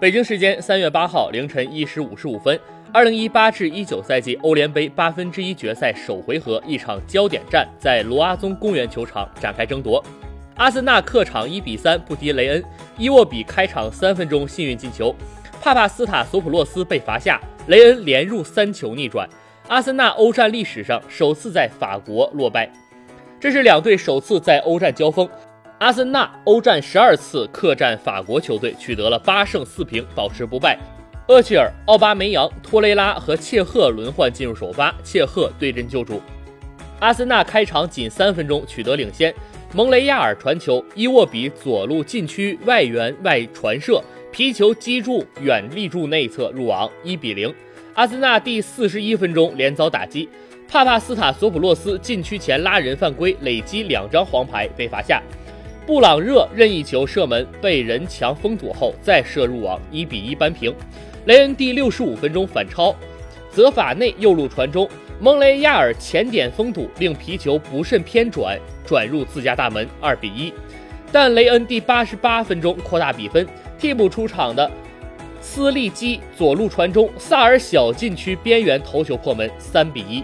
北京时间三月八号凌晨一时五十五分，二零一八至一九赛季欧联杯八分之一决赛首回合一场焦点战在罗阿宗公园球场展开争夺。阿森纳客场一比三不敌雷恩，伊沃比开场三分钟幸运进球，帕帕斯塔索普洛斯被罚下，雷恩连入三球逆转，阿森纳欧战历史上首次在法国落败。这是两队首次在欧战交锋。阿森纳欧战十二次客战法国球队，取得了八胜四平，保持不败。厄齐尔、奥巴梅扬、托雷拉和切赫轮换进入首发，切赫对阵救主。阿森纳开场仅三分钟取得领先，蒙雷亚尔传球，伊沃比左路禁区外缘外传射，皮球击中远立柱内侧入网，一比零。阿森纳第四十一分钟连遭打击，帕帕斯塔索普洛斯禁区前拉人犯规，累积两张黄牌被罚下。布朗热任意球射门被人墙封堵后再射入网，一比一扳平。雷恩第六十五分钟反超，泽法内右路传中，蒙雷亚尔前点封堵，令皮球不慎偏转，转入自家大门，二比一。但雷恩第八十八分钟扩大比分，替补出场的斯利基左路传中，萨尔小禁区边缘头球破门，三比一。